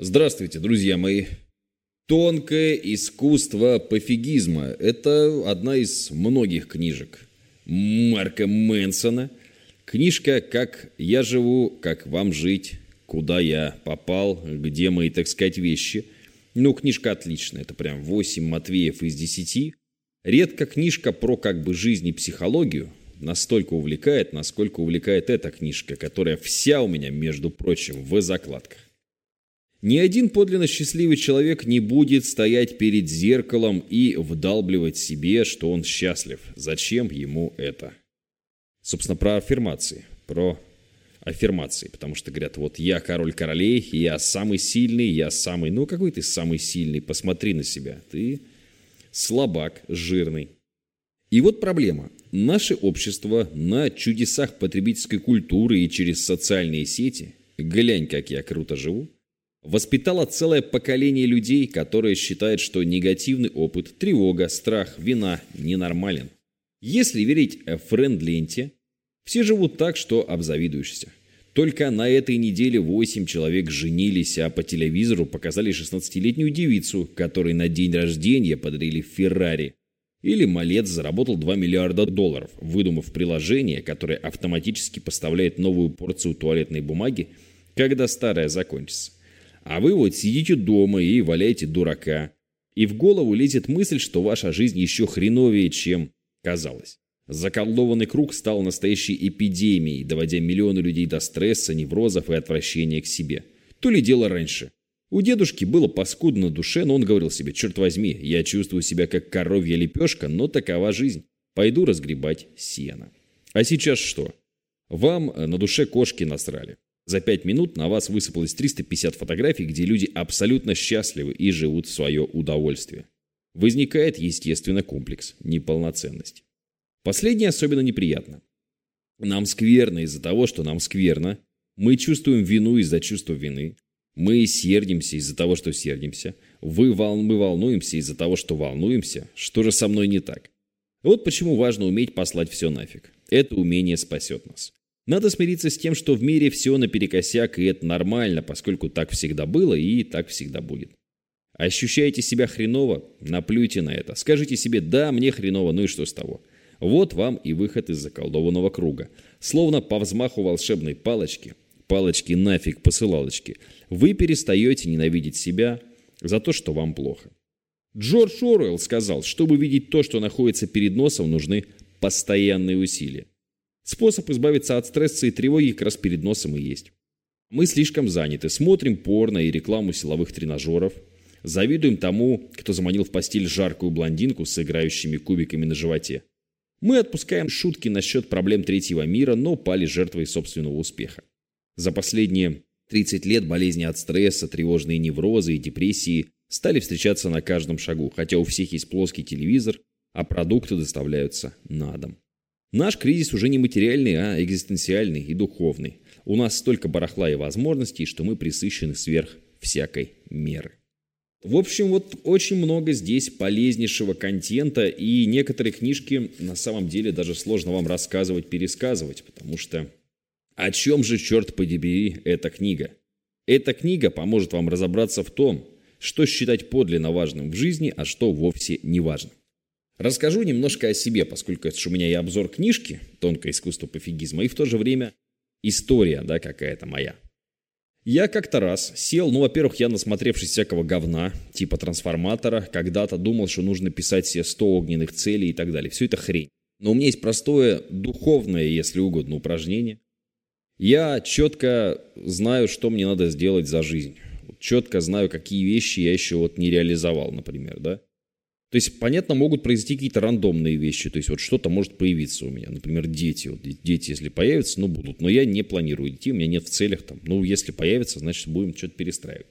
Здравствуйте, друзья мои. Тонкое искусство пофигизма – это одна из многих книжек Марка Мэнсона. Книжка «Как я живу, как вам жить, куда я попал, где мои, так сказать, вещи». Ну, книжка отличная, это прям 8 Матвеев из 10. Редко книжка про как бы жизнь и психологию настолько увлекает, насколько увлекает эта книжка, которая вся у меня, между прочим, в закладках. Ни один подлинно счастливый человек не будет стоять перед зеркалом и вдалбливать себе, что он счастлив. Зачем ему это? Собственно, про аффирмации. Про аффирмации. Потому что говорят, вот я король королей, я самый сильный, я самый... Ну, какой ты самый сильный? Посмотри на себя. Ты слабак, жирный. И вот проблема. Наше общество на чудесах потребительской культуры и через социальные сети, глянь, как я круто живу, воспитала целое поколение людей, которые считают, что негативный опыт, тревога, страх, вина ненормален. Если верить френд-ленте, все живут так, что обзавидуешься. Только на этой неделе 8 человек женились, а по телевизору показали 16-летнюю девицу, которой на день рождения подарили Феррари. Или малец заработал 2 миллиарда долларов, выдумав приложение, которое автоматически поставляет новую порцию туалетной бумаги, когда старая закончится. А вы вот сидите дома и валяете дурака. И в голову лезет мысль, что ваша жизнь еще хреновее, чем казалось. Заколдованный круг стал настоящей эпидемией, доводя миллионы людей до стресса, неврозов и отвращения к себе. То ли дело раньше. У дедушки было паскудно на душе, но он говорил себе, черт возьми, я чувствую себя как коровья лепешка, но такова жизнь. Пойду разгребать сено. А сейчас что? Вам на душе кошки насрали. За пять минут на вас высыпалось 350 фотографий, где люди абсолютно счастливы и живут в свое удовольствие. Возникает, естественно, комплекс неполноценности. Последнее особенно неприятно. Нам скверно из-за того, что нам скверно. Мы чувствуем вину из-за чувства вины. Мы сердимся из-за того, что сердимся. Вы вол... Мы волнуемся из-за того, что волнуемся. Что же со мной не так? Вот почему важно уметь послать все нафиг. Это умение спасет нас. Надо смириться с тем, что в мире все наперекосяк, и это нормально, поскольку так всегда было и так всегда будет. Ощущаете себя хреново? Наплюйте на это. Скажите себе «да, мне хреново, ну и что с того?» Вот вам и выход из заколдованного круга. Словно по взмаху волшебной палочки, палочки нафиг посылалочки, вы перестаете ненавидеть себя за то, что вам плохо. Джордж Оруэлл сказал, чтобы видеть то, что находится перед носом, нужны постоянные усилия. Способ избавиться от стресса и тревоги как раз перед носом и есть. Мы слишком заняты, смотрим порно и рекламу силовых тренажеров, завидуем тому, кто заманил в постель жаркую блондинку с играющими кубиками на животе. Мы отпускаем шутки насчет проблем третьего мира, но пали жертвой собственного успеха. За последние 30 лет болезни от стресса, тревожные неврозы и депрессии стали встречаться на каждом шагу, хотя у всех есть плоский телевизор, а продукты доставляются на дом. Наш кризис уже не материальный, а экзистенциальный и духовный. У нас столько барахла и возможностей, что мы присыщены сверх всякой меры. В общем, вот очень много здесь полезнейшего контента, и некоторые книжки на самом деле даже сложно вам рассказывать, пересказывать, потому что о чем же, черт подери, эта книга? Эта книга поможет вам разобраться в том, что считать подлинно важным в жизни, а что вовсе не важно. Расскажу немножко о себе, поскольку это же у меня и обзор книжки «Тонкое искусство пофигизма», и в то же время история, да, какая-то моя. Я как-то раз сел, ну, во-первых, я насмотревшись всякого говна, типа трансформатора, когда-то думал, что нужно писать себе 100 огненных целей и так далее. Все это хрень. Но у меня есть простое духовное, если угодно, упражнение. Я четко знаю, что мне надо сделать за жизнь. Четко знаю, какие вещи я еще вот не реализовал, например, да. То есть, понятно, могут произойти какие-то рандомные вещи. То есть, вот что-то может появиться у меня. Например, дети. Вот дети, если появятся, ну, будут. Но я не планирую детей, у меня нет в целях там. Ну, если появятся, значит, будем что-то перестраивать.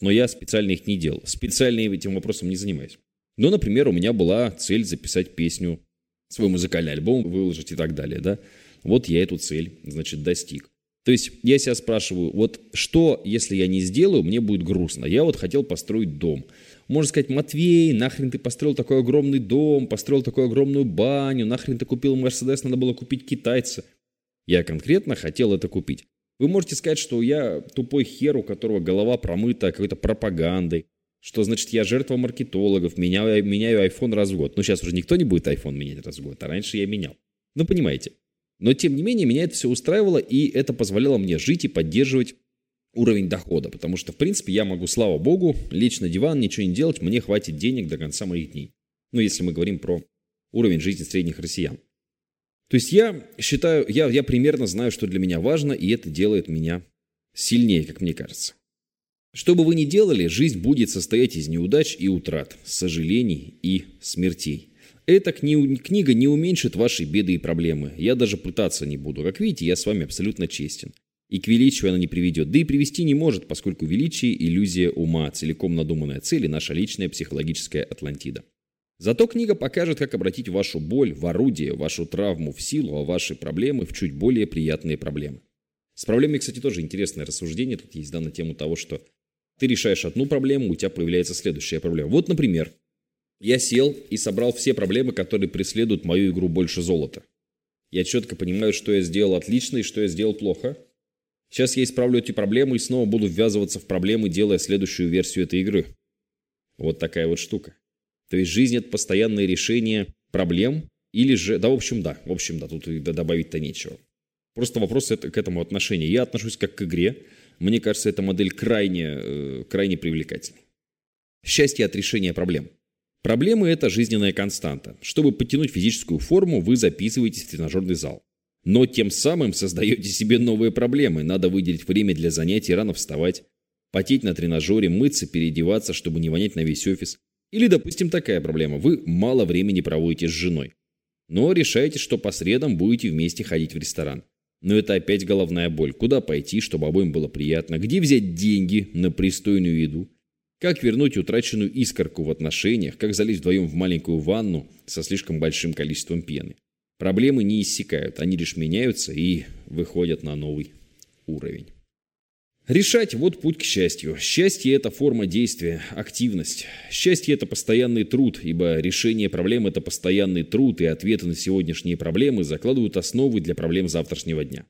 Но я специально их не делал. Специально этим вопросом не занимаюсь. Но, например, у меня была цель записать песню, свой музыкальный альбом выложить и так далее, да. Вот я эту цель, значит, достиг. То есть я себя спрашиваю, вот что, если я не сделаю, мне будет грустно. Я вот хотел построить дом. Можно сказать, Матвей, нахрен ты построил такой огромный дом, построил такую огромную баню, нахрен ты купил Мерседес, надо было купить китайца. Я конкретно хотел это купить. Вы можете сказать, что я тупой хер, у которого голова промыта какой-то пропагандой, что значит я жертва маркетологов, меняю, меняю iPhone раз в год. Ну, сейчас уже никто не будет iPhone менять раз в год, а раньше я менял. Ну, понимаете. Но, тем не менее, меня это все устраивало, и это позволяло мне жить и поддерживать уровень дохода. Потому что, в принципе, я могу, слава богу, лечь на диван, ничего не делать, мне хватит денег до конца моих дней. Ну, если мы говорим про уровень жизни средних россиян. То есть я считаю, я, я примерно знаю, что для меня важно, и это делает меня сильнее, как мне кажется. Что бы вы ни делали, жизнь будет состоять из неудач и утрат, сожалений и смертей. Эта кни- книга не уменьшит ваши беды и проблемы. Я даже пытаться не буду. Как видите, я с вами абсолютно честен. И к величию она не приведет. Да и привести не может, поскольку величие – иллюзия ума, целиком надуманная цель и наша личная психологическая Атлантида. Зато книга покажет, как обратить вашу боль в орудие, вашу травму в силу, а ваши проблемы в чуть более приятные проблемы. С проблемой, кстати, тоже интересное рассуждение тут есть да, на тему того, что ты решаешь одну проблему, у тебя появляется следующая проблема. Вот, например, я сел и собрал все проблемы, которые преследуют мою игру «Больше золота». Я четко понимаю, что я сделал отлично и что я сделал плохо. Сейчас я исправлю эти проблемы и снова буду ввязываться в проблемы, делая следующую версию этой игры. Вот такая вот штука. То есть жизнь – это постоянное решение проблем или же... Да, в общем, да. В общем, да, тут добавить-то нечего. Просто вопрос это, к этому отношения. Я отношусь как к игре – мне кажется, эта модель крайне, э, крайне привлекательной. Счастье от решения проблем. Проблемы – это жизненная константа. Чтобы подтянуть физическую форму, вы записываетесь в тренажерный зал. Но тем самым создаете себе новые проблемы. Надо выделить время для занятий, рано вставать, потеть на тренажере, мыться, переодеваться, чтобы не вонять на весь офис. Или, допустим, такая проблема. Вы мало времени проводите с женой. Но решаете, что по средам будете вместе ходить в ресторан. Но это опять головная боль. Куда пойти, чтобы обоим было приятно? Где взять деньги на пристойную еду? Как вернуть утраченную искорку в отношениях? Как залезть вдвоем в маленькую ванну со слишком большим количеством пены? Проблемы не иссякают, они лишь меняются и выходят на новый уровень. Решать – вот путь к счастью. Счастье – это форма действия, активность. Счастье – это постоянный труд, ибо решение проблем – это постоянный труд, и ответы на сегодняшние проблемы закладывают основы для проблем завтрашнего дня.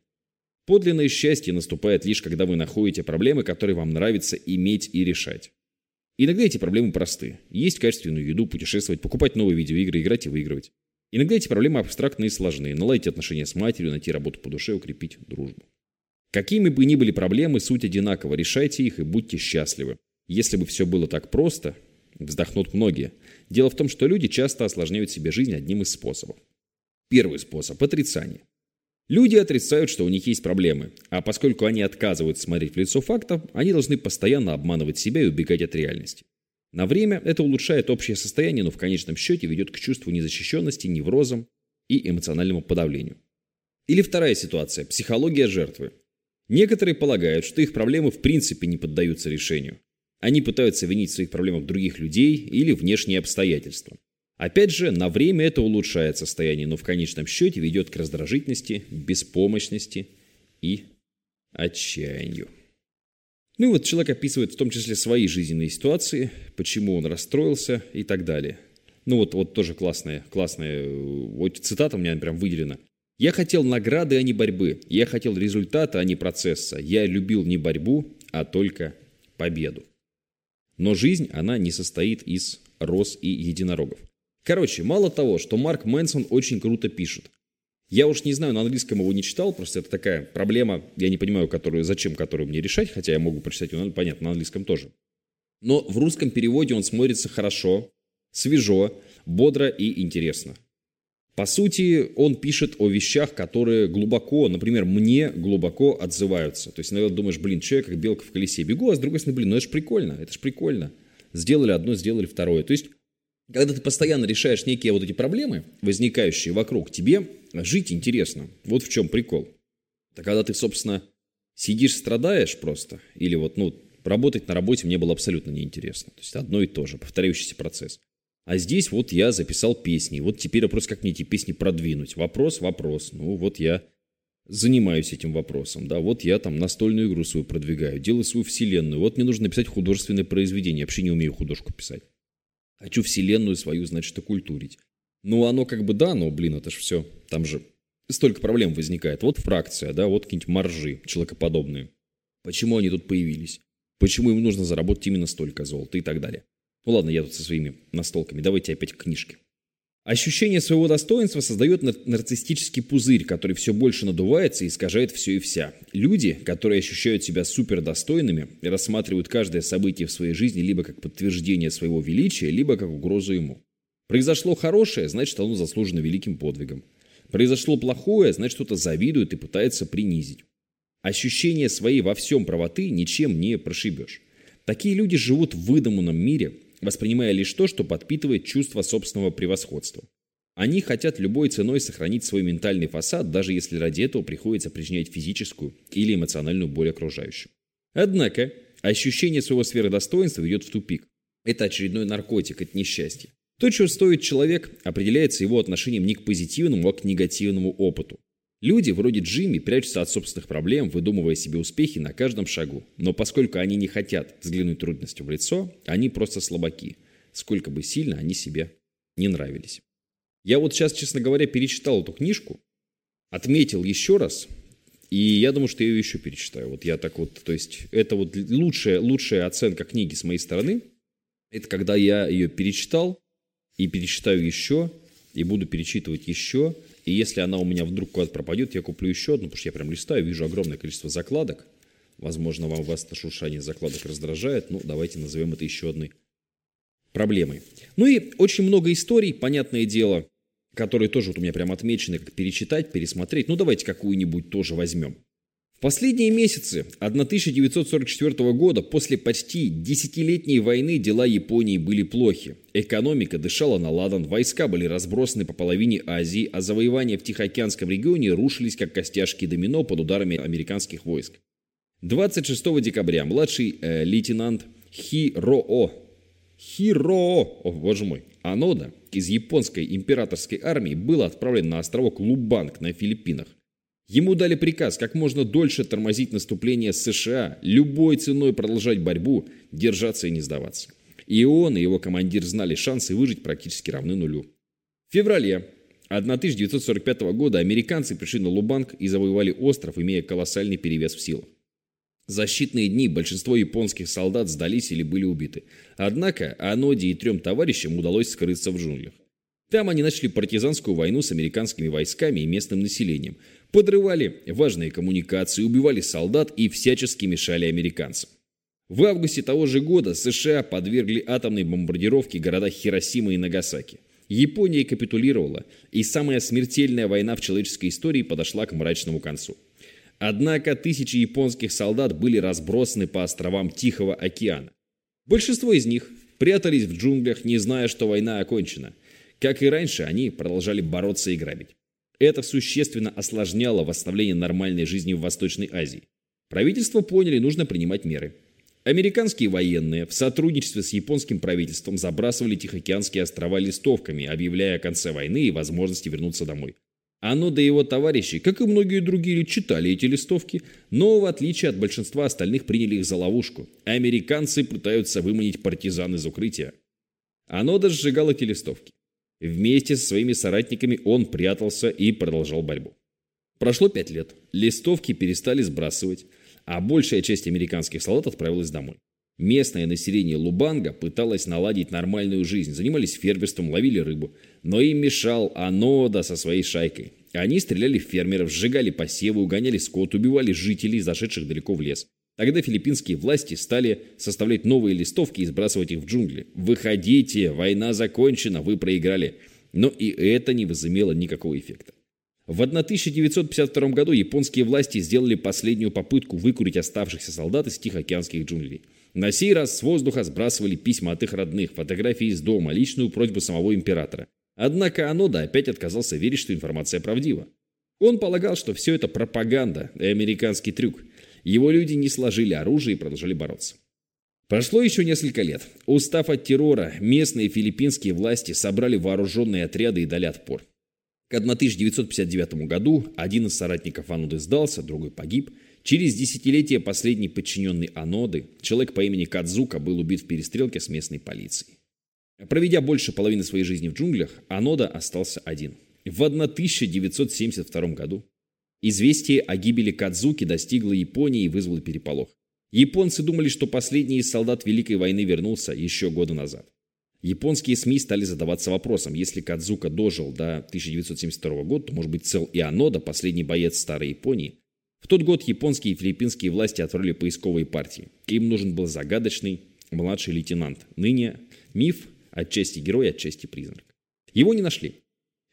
Подлинное счастье наступает лишь, когда вы находите проблемы, которые вам нравится иметь и решать. Иногда эти проблемы просты. Есть качественную еду, путешествовать, покупать новые видеоигры, играть и выигрывать. Иногда эти проблемы абстрактные и сложные. Наладить отношения с матерью, найти работу по душе, укрепить дружбу. Какими бы ни были проблемы, суть одинакова. Решайте их и будьте счастливы. Если бы все было так просто, вздохнут многие. Дело в том, что люди часто осложняют себе жизнь одним из способов. Первый способ – отрицание. Люди отрицают, что у них есть проблемы, а поскольку они отказываются смотреть в лицо фактов, они должны постоянно обманывать себя и убегать от реальности. На время это улучшает общее состояние, но в конечном счете ведет к чувству незащищенности, неврозам и эмоциональному подавлению. Или вторая ситуация – психология жертвы. Некоторые полагают, что их проблемы в принципе не поддаются решению. Они пытаются винить в своих проблемах других людей или внешние обстоятельства. Опять же, на время это улучшает состояние, но в конечном счете ведет к раздражительности, беспомощности и отчаянию. Ну и вот человек описывает в том числе свои жизненные ситуации, почему он расстроился и так далее. Ну вот, вот тоже классная, классная вот цитата у меня прям выделена. Я хотел награды, а не борьбы. Я хотел результата, а не процесса. Я любил не борьбу, а только победу. Но жизнь, она не состоит из роз и единорогов. Короче, мало того, что Марк Мэнсон очень круто пишет. Я уж не знаю, на английском его не читал, просто это такая проблема, я не понимаю, которую, зачем которую мне решать, хотя я могу прочитать его, понятно, на английском тоже. Но в русском переводе он смотрится хорошо, свежо, бодро и интересно. По сути, он пишет о вещах, которые глубоко, например, мне глубоко отзываются. То есть иногда думаешь, блин, я как белка в колесе бегу, а с другой стороны, блин, ну это же прикольно, это же прикольно. Сделали одно, сделали второе. То есть, когда ты постоянно решаешь некие вот эти проблемы, возникающие вокруг, тебе жить интересно. Вот в чем прикол. Это когда ты, собственно, сидишь, страдаешь просто, или вот, ну, работать на работе мне было абсолютно неинтересно. То есть одно и то же, повторяющийся процесс. А здесь вот я записал песни. Вот теперь вопрос, как мне эти песни продвинуть. Вопрос, вопрос. Ну вот я занимаюсь этим вопросом. Да, вот я там настольную игру свою продвигаю, делаю свою вселенную. Вот мне нужно написать художественное произведение. Я вообще не умею художку писать. Хочу вселенную свою, значит, окультурить. Ну, оно как бы да, но, блин, это же все. Там же столько проблем возникает. Вот фракция, да, вот какие-нибудь моржи человекоподобные. Почему они тут появились? Почему им нужно заработать именно столько золота и так далее? Ну ладно, я тут со своими настолками. Давайте опять к книжке. Ощущение своего достоинства создает нарциссический пузырь, который все больше надувается и искажает все и вся. Люди, которые ощущают себя супердостойными, рассматривают каждое событие в своей жизни либо как подтверждение своего величия, либо как угрозу ему. Произошло хорошее, значит оно заслужено великим подвигом. Произошло плохое, значит кто-то завидует и пытается принизить. Ощущение своей во всем правоты ничем не прошибешь. Такие люди живут в выдуманном мире, воспринимая лишь то, что подпитывает чувство собственного превосходства. Они хотят любой ценой сохранить свой ментальный фасад, даже если ради этого приходится причинять физическую или эмоциональную боль окружающим. Однако, ощущение своего сверхдостоинства ведет в тупик. Это очередной наркотик, это несчастье. То, чего стоит человек, определяется его отношением не к позитивному, а к негативному опыту. Люди вроде Джимми прячутся от собственных проблем, выдумывая себе успехи на каждом шагу. Но поскольку они не хотят взглянуть трудностью в лицо, они просто слабаки, сколько бы сильно они себе не нравились. Я вот сейчас, честно говоря, перечитал эту книжку, отметил еще раз, и я думаю, что я ее еще перечитаю. Вот я так вот, то есть это вот лучшая, лучшая оценка книги с моей стороны. Это когда я ее перечитал и перечитаю еще, и буду перечитывать еще, и если она у меня вдруг куда-то пропадет, я куплю еще одну, потому что я прям листаю, вижу огромное количество закладок. Возможно, вам вас это шуршание закладок раздражает. Ну, давайте назовем это еще одной проблемой. Ну и очень много историй, понятное дело, которые тоже вот у меня прям отмечены, как перечитать, пересмотреть. Ну, давайте какую-нибудь тоже возьмем последние месяцы 1944 года после почти десятилетней войны дела Японии были плохи. Экономика дышала на ладан, войска были разбросаны по половине Азии, а завоевания в Тихоокеанском регионе рушились как костяшки домино под ударами американских войск. 26 декабря младший э, лейтенант Хироо, Хироо, о боже мой, Анода из японской императорской армии был отправлен на островок Лубанг на Филиппинах. Ему дали приказ как можно дольше тормозить наступление США, любой ценой продолжать борьбу, держаться и не сдаваться. И он, и его командир знали шансы выжить практически равны нулю. В феврале 1945 года американцы пришли на Лубанг и завоевали остров, имея колоссальный перевес в силах. За считанные дни большинство японских солдат сдались или были убиты. Однако Аноде и трем товарищам удалось скрыться в джунглях. Там они начали партизанскую войну с американскими войсками и местным населением, подрывали важные коммуникации, убивали солдат и всячески мешали американцам. В августе того же года США подвергли атомной бомбардировке города Хиросима и Нагасаки. Япония капитулировала, и самая смертельная война в человеческой истории подошла к мрачному концу. Однако тысячи японских солдат были разбросаны по островам Тихого океана. Большинство из них прятались в джунглях, не зная, что война окончена – как и раньше, они продолжали бороться и грабить. Это существенно осложняло восстановление нормальной жизни в Восточной Азии. Правительство поняли, нужно принимать меры. Американские военные в сотрудничестве с японским правительством забрасывали Тихоокеанские острова листовками, объявляя о конце войны и возможности вернуться домой. Оно да его товарищи, как и многие другие, читали эти листовки, но в отличие от большинства остальных приняли их за ловушку. Американцы пытаются выманить партизан из укрытия. Оно даже сжигало эти листовки. Вместе со своими соратниками он прятался и продолжал борьбу. Прошло пять лет. Листовки перестали сбрасывать, а большая часть американских солдат отправилась домой. Местное население Лубанга пыталось наладить нормальную жизнь, занимались фермерством, ловили рыбу. Но им мешал Анода со своей шайкой. Они стреляли в фермеров, сжигали посевы, угоняли скот, убивали жителей, зашедших далеко в лес. Тогда филиппинские власти стали составлять новые листовки и сбрасывать их в джунгли. «Выходите, война закончена, вы проиграли». Но и это не возымело никакого эффекта. В 1952 году японские власти сделали последнюю попытку выкурить оставшихся солдат из Тихоокеанских джунглей. На сей раз с воздуха сбрасывали письма от их родных, фотографии из дома, личную просьбу самого императора. Однако Анода опять отказался верить, что информация правдива. Он полагал, что все это пропаганда и американский трюк – его люди не сложили оружие и продолжали бороться. Прошло еще несколько лет. Устав от террора, местные филиппинские власти собрали вооруженные отряды и дали отпор. К 1959 году один из соратников Ануды сдался, другой погиб. Через десятилетие последний подчиненный Аноды, человек по имени Кадзука, был убит в перестрелке с местной полицией. Проведя больше половины своей жизни в джунглях, Анода остался один. В 1972 году известие о гибели Кадзуки достигло Японии и вызвало переполох. Японцы думали, что последний из солдат Великой войны вернулся еще года назад. Японские СМИ стали задаваться вопросом, если Кадзука дожил до 1972 года, то, может быть, цел и Анода, последний боец старой Японии. В тот год японские и филиппинские власти отправили поисковые партии. Им нужен был загадочный младший лейтенант. Ныне миф, отчасти герой, отчасти призрак. Его не нашли.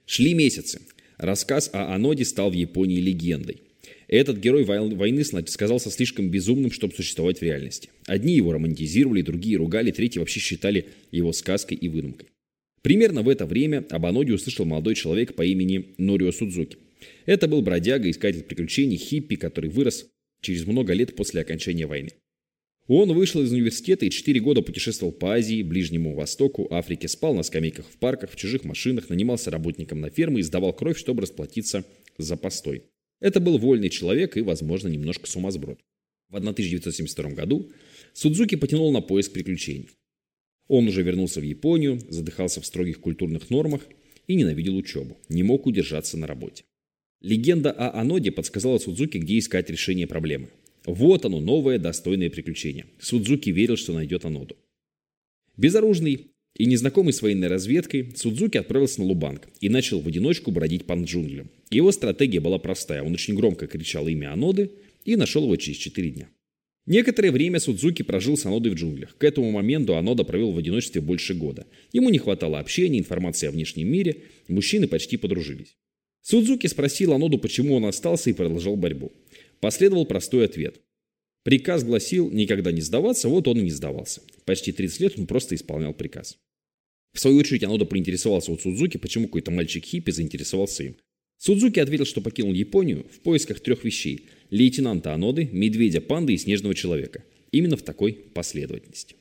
Шли месяцы. Рассказ о Аноде стал в Японии легендой. Этот герой войны сказался слишком безумным, чтобы существовать в реальности. Одни его романтизировали, другие ругали, третьи вообще считали его сказкой и выдумкой. Примерно в это время об Аноде услышал молодой человек по имени Норио Судзуки. Это был бродяга, искатель приключений, хиппи, который вырос через много лет после окончания войны. Он вышел из университета и четыре года путешествовал по Азии, Ближнему Востоку, Африке, спал на скамейках в парках, в чужих машинах, нанимался работником на фермы и сдавал кровь, чтобы расплатиться за постой. Это был вольный человек и, возможно, немножко сумасброд. В 1972 году Судзуки потянул на поиск приключений. Он уже вернулся в Японию, задыхался в строгих культурных нормах и ненавидел учебу, не мог удержаться на работе. Легенда о Аноде подсказала Судзуки, где искать решение проблемы. Вот оно, новое достойное приключение. Судзуки верил, что найдет Аноду. Безоружный и незнакомый с военной разведкой, Судзуки отправился на Лубанг и начал в одиночку бродить по джунглям. Его стратегия была простая. Он очень громко кричал имя Аноды и нашел его через 4 дня. Некоторое время Судзуки прожил с Анодой в джунглях. К этому моменту Анода провел в одиночестве больше года. Ему не хватало общения, информации о внешнем мире, мужчины почти подружились. Судзуки спросил Аноду, почему он остался и продолжал борьбу. Последовал простой ответ. Приказ гласил никогда не сдаваться, вот он и не сдавался. Почти 30 лет он просто исполнял приказ. В свою очередь Анода поинтересовался у Судзуки, почему какой-то мальчик-хиппи заинтересовался им. Судзуки ответил, что покинул Японию в поисках трех вещей – лейтенанта Аноды, медведя панды и снежного человека. Именно в такой последовательности.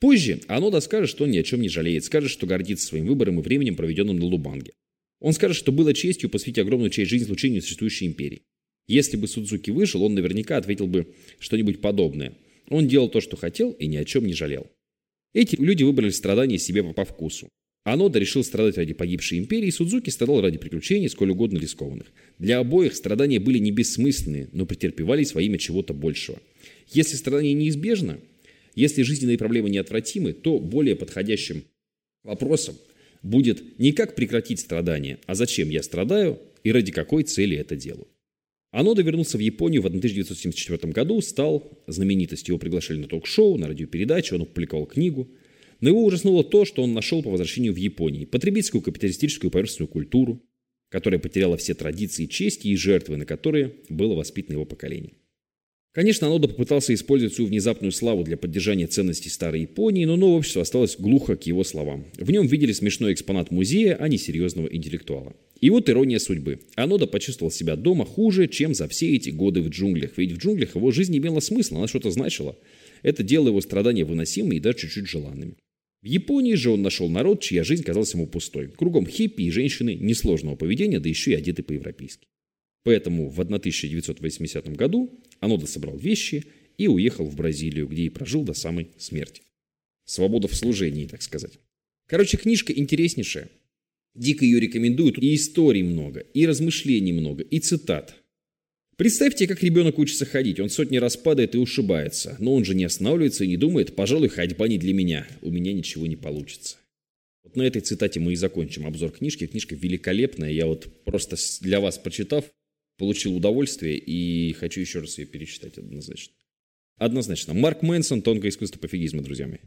Позже Анода скажет, что он ни о чем не жалеет, скажет, что гордится своим выбором и временем, проведенным на Лубанге. Он скажет, что было честью посвятить огромную часть жизни случению существующей империи. Если бы Судзуки вышел, он наверняка ответил бы что-нибудь подобное. Он делал то, что хотел, и ни о чем не жалел. Эти люди выбрали страдания себе по вкусу. Анода решил страдать ради погибшей империи, Судзуки страдал ради приключений, сколь угодно рискованных. Для обоих страдания были не бессмысленные, но претерпевались во имя чего-то большего. Если страдание неизбежно, если жизненные проблемы неотвратимы, то более подходящим вопросом будет не как прекратить страдания, а зачем я страдаю и ради какой цели это делаю. Анода вернулся в Японию в 1974 году, стал знаменитостью. Его приглашали на ток-шоу, на радиопередачу, он опубликовал книгу. Но его ужаснуло то, что он нашел по возвращению в Японии. Потребительскую капиталистическую поверхностную культуру, которая потеряла все традиции, чести и жертвы, на которые было воспитано его поколение. Конечно, Анода попытался использовать свою внезапную славу для поддержания ценностей старой Японии, но новое общество осталось глухо к его словам. В нем видели смешной экспонат музея, а не серьезного интеллектуала. И вот ирония судьбы. Анода почувствовал себя дома хуже, чем за все эти годы в джунглях. Ведь в джунглях его жизнь имела смысл, она что-то значила. Это делало его страдания выносимыми и даже чуть-чуть желанными. В Японии же он нашел народ, чья жизнь казалась ему пустой. Кругом хиппи и женщины несложного поведения, да еще и одеты по-европейски. Поэтому в 1980 году Анода собрал вещи и уехал в Бразилию, где и прожил до самой смерти. Свобода в служении, так сказать. Короче, книжка интереснейшая. Дико ее рекомендуют. И историй много, и размышлений много, и цитат. Представьте, как ребенок учится ходить. Он сотни раз падает и ушибается. Но он же не останавливается и не думает, пожалуй, ходьба не для меня. У меня ничего не получится. Вот на этой цитате мы и закончим обзор книжки. Книжка великолепная. Я вот просто для вас прочитав, получил удовольствие и хочу еще раз ее перечитать однозначно. Однозначно. Марк Мэнсон, тонкое искусство пофигизма, друзья мои.